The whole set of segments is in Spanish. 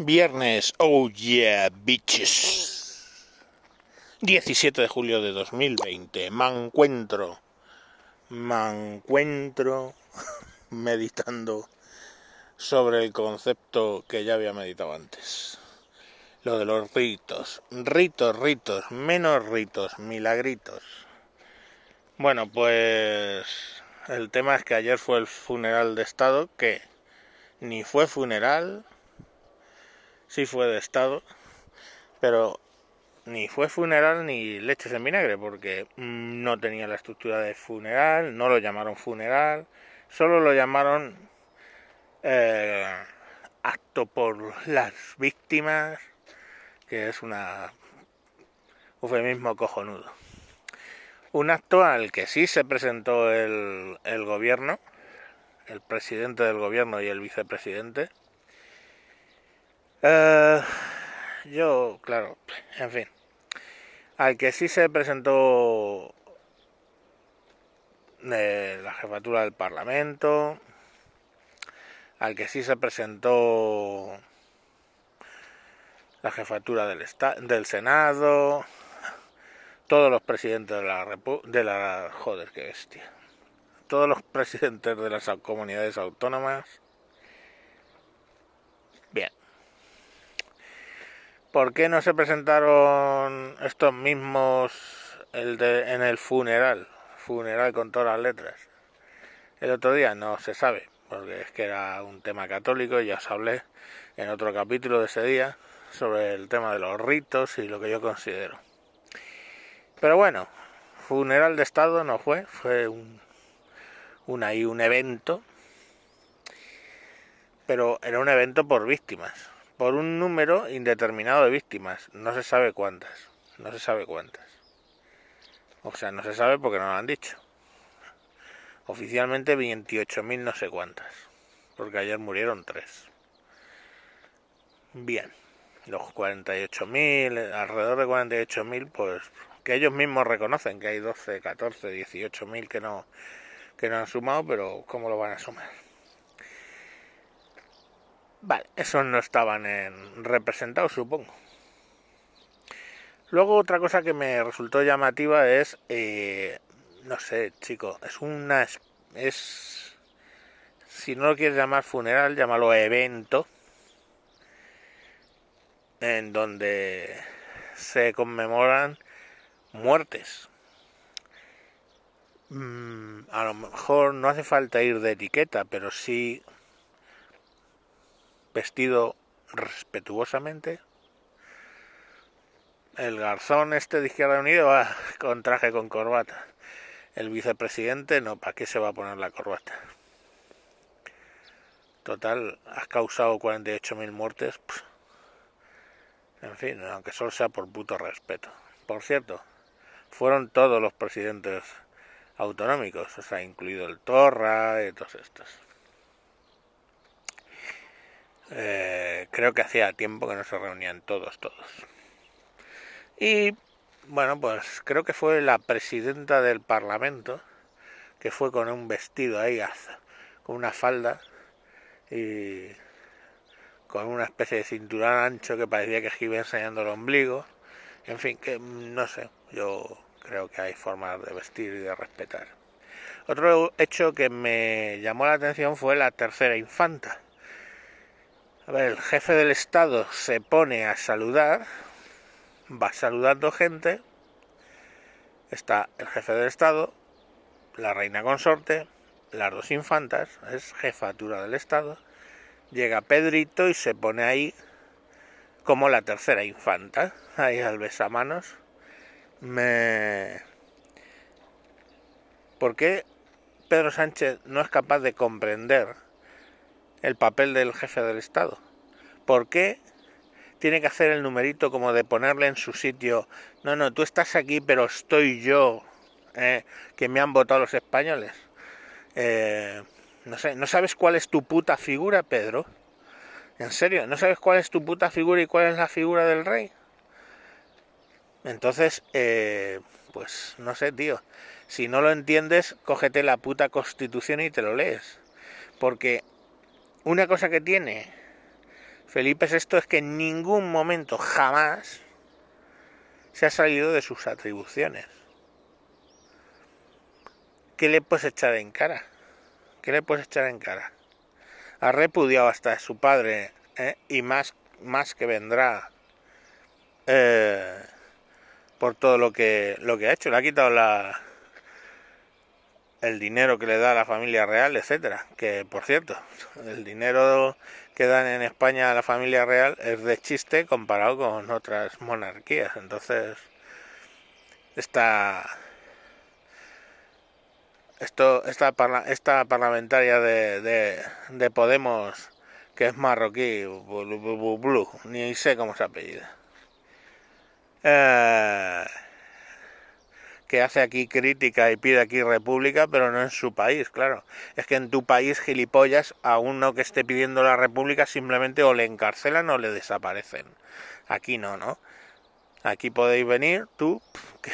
Viernes, oh yeah, bitches. 17 de julio de 2020. Me encuentro, me encuentro meditando sobre el concepto que ya había meditado antes. Lo de los ritos. Ritos, ritos, menos ritos, milagritos. Bueno, pues el tema es que ayer fue el funeral de Estado, que ni fue funeral, sí fue de Estado, pero ni fue funeral ni leches en vinagre, porque no tenía la estructura de funeral, no lo llamaron funeral, solo lo llamaron eh, acto por las víctimas, que es una eufemismo cojonudo. Un acto al que sí se presentó el, el gobierno, el presidente del gobierno y el vicepresidente, Uh, yo, claro, en fin. Al que sí se presentó de la jefatura del Parlamento, al que sí se presentó la jefatura del, del Senado, todos los presidentes de la de la joder, qué bestia. Todos los presidentes de las comunidades autónomas. ¿Por qué no se presentaron estos mismos el de, en el funeral? Funeral con todas las letras. El otro día no se sabe, porque es que era un tema católico, ya os hablé en otro capítulo de ese día sobre el tema de los ritos y lo que yo considero. Pero bueno, funeral de Estado no fue, fue un, un, ahí un evento, pero era un evento por víctimas por un número indeterminado de víctimas. No se sabe cuántas. No se sabe cuántas. O sea, no se sabe porque no lo han dicho. Oficialmente 28.000 no sé cuántas. Porque ayer murieron tres. Bien. Los 48.000, alrededor de 48.000, pues que ellos mismos reconocen que hay 12, 14, 18.000 que no, que no han sumado, pero ¿cómo lo van a sumar? Vale, esos no estaban en representados, supongo. Luego otra cosa que me resultó llamativa es, eh, no sé, chico, es una, es, si no lo quieres llamar funeral, llámalo evento, en donde se conmemoran muertes. Mm, a lo mejor no hace falta ir de etiqueta, pero sí vestido respetuosamente. El garzón este de Izquierda Unida va con traje con corbata. El vicepresidente no, ¿para qué se va a poner la corbata? Total, has causado 48.000 muertes. En fin, aunque solo sea por puto respeto. Por cierto, fueron todos los presidentes autonómicos, o sea, incluido el Torra y todos estos. Eh, creo que hacía tiempo que no se reunían todos, todos. Y bueno, pues creo que fue la presidenta del Parlamento, que fue con un vestido ahí, con una falda y con una especie de cinturón ancho que parecía que iba enseñando el ombligo. En fin, que no sé, yo creo que hay formas de vestir y de respetar. Otro hecho que me llamó la atención fue la tercera infanta a ver, el jefe del Estado se pone a saludar, va saludando gente, está el jefe del Estado, la reina consorte, las dos infantas, es jefatura del Estado, llega Pedrito y se pone ahí como la tercera infanta, ahí al besamanos. Me... ¿Por qué Pedro Sánchez no es capaz de comprender el papel del jefe del Estado. ¿Por qué tiene que hacer el numerito como de ponerle en su sitio? No, no, tú estás aquí, pero estoy yo, eh, que me han votado los españoles. Eh, no sé, ¿no sabes cuál es tu puta figura, Pedro? ¿En serio? ¿No sabes cuál es tu puta figura y cuál es la figura del rey? Entonces, eh, pues no sé, tío. Si no lo entiendes, cógete la puta constitución y te lo lees. Porque una cosa que tiene Felipe VI es que en ningún momento jamás se ha salido de sus atribuciones. ¿Qué le puedes echar en cara? ¿Qué le puedes echar en cara? Ha repudiado hasta a su padre ¿eh? y más, más que vendrá eh, por todo lo que, lo que ha hecho. Le ha quitado la, el dinero que le da a la familia real, etcétera. Que por cierto, el dinero que dan en España a la familia real es de chiste comparado con otras monarquías. Entonces, esta esto esta esta parlamentaria de, de, de Podemos que es marroquí, ni sé cómo se apellida. Eh, que hace aquí crítica y pide aquí república, pero no en su país, claro. Es que en tu país, gilipollas, a uno que esté pidiendo la república simplemente o le encarcelan o le desaparecen. Aquí no, ¿no? Aquí podéis venir, tú, que,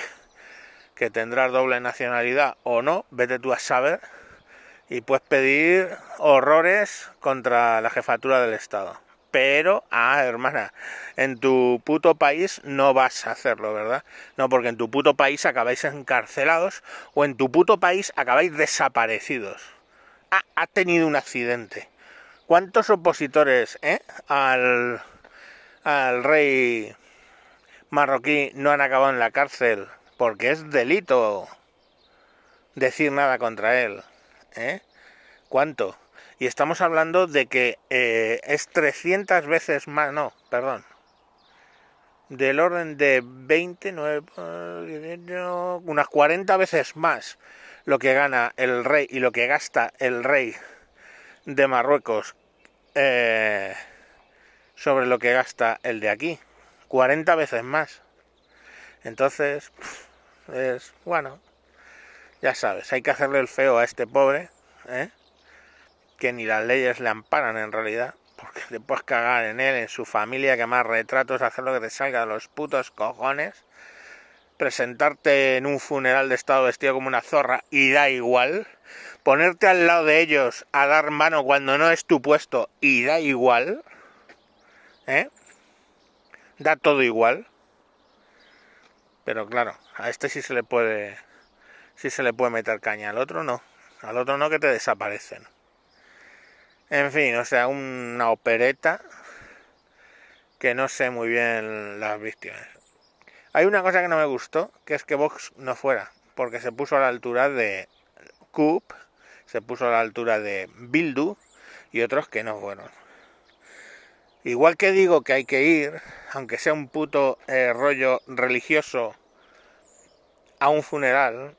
que tendrás doble nacionalidad o no, vete tú a saber, y puedes pedir horrores contra la jefatura del Estado pero, ah, hermana, en tu puto país no vas a hacerlo, ¿verdad? No, porque en tu puto país acabáis encarcelados o en tu puto país acabáis desaparecidos. Ah, ha tenido un accidente. ¿Cuántos opositores eh, al, al rey marroquí no han acabado en la cárcel? Porque es delito decir nada contra él. ¿Eh? ¿Cuánto? Y estamos hablando de que eh, es 300 veces más, no, perdón, del orden de 29, unas 40 veces más lo que gana el rey y lo que gasta el rey de Marruecos eh, sobre lo que gasta el de aquí. 40 veces más. Entonces, es bueno, ya sabes, hay que hacerle el feo a este pobre, ¿eh? Que ni las leyes le amparan en realidad, porque te puedes cagar en él, en su familia, que más retratos, hacer lo que te salga de los putos cojones, presentarte en un funeral de estado vestido como una zorra y da igual, ponerte al lado de ellos a dar mano cuando no es tu puesto y da igual, ¿eh? Da todo igual. Pero claro, a este sí se le puede sí se le puede meter caña, al otro no. Al otro no que te desaparecen. En fin, o sea, una opereta que no sé muy bien las víctimas. Hay una cosa que no me gustó, que es que Vox no fuera, porque se puso a la altura de Coop, se puso a la altura de Bildu y otros que no fueron. Igual que digo que hay que ir, aunque sea un puto eh, rollo religioso, a un funeral,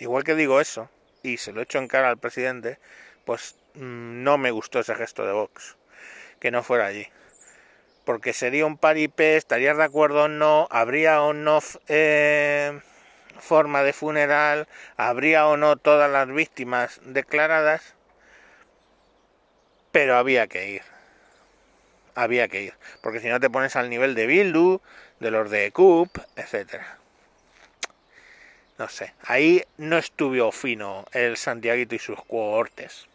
igual que digo eso, y se lo echo en cara al presidente, pues no me gustó ese gesto de Vox, que no fuera allí. Porque sería un paripé, estarías de acuerdo o no, habría o no eh, forma de funeral, habría o no todas las víctimas declaradas, pero había que ir. Había que ir, porque si no te pones al nivel de Bildu, de los de Coop, etcétera. No sé, ahí no estuvo fino el Santiaguito y sus cohortes.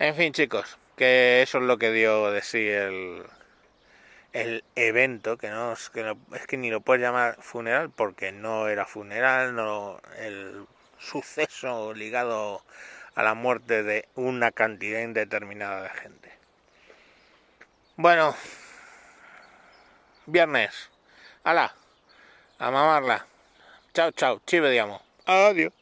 En fin, chicos, que eso es lo que dio de sí el, el evento, que no, es que es que ni lo puedes llamar funeral porque no era funeral, no el suceso ligado a la muerte de una cantidad indeterminada de gente. Bueno, viernes, ala, a mamarla. Chao, chao, chive, digamos. Adiós.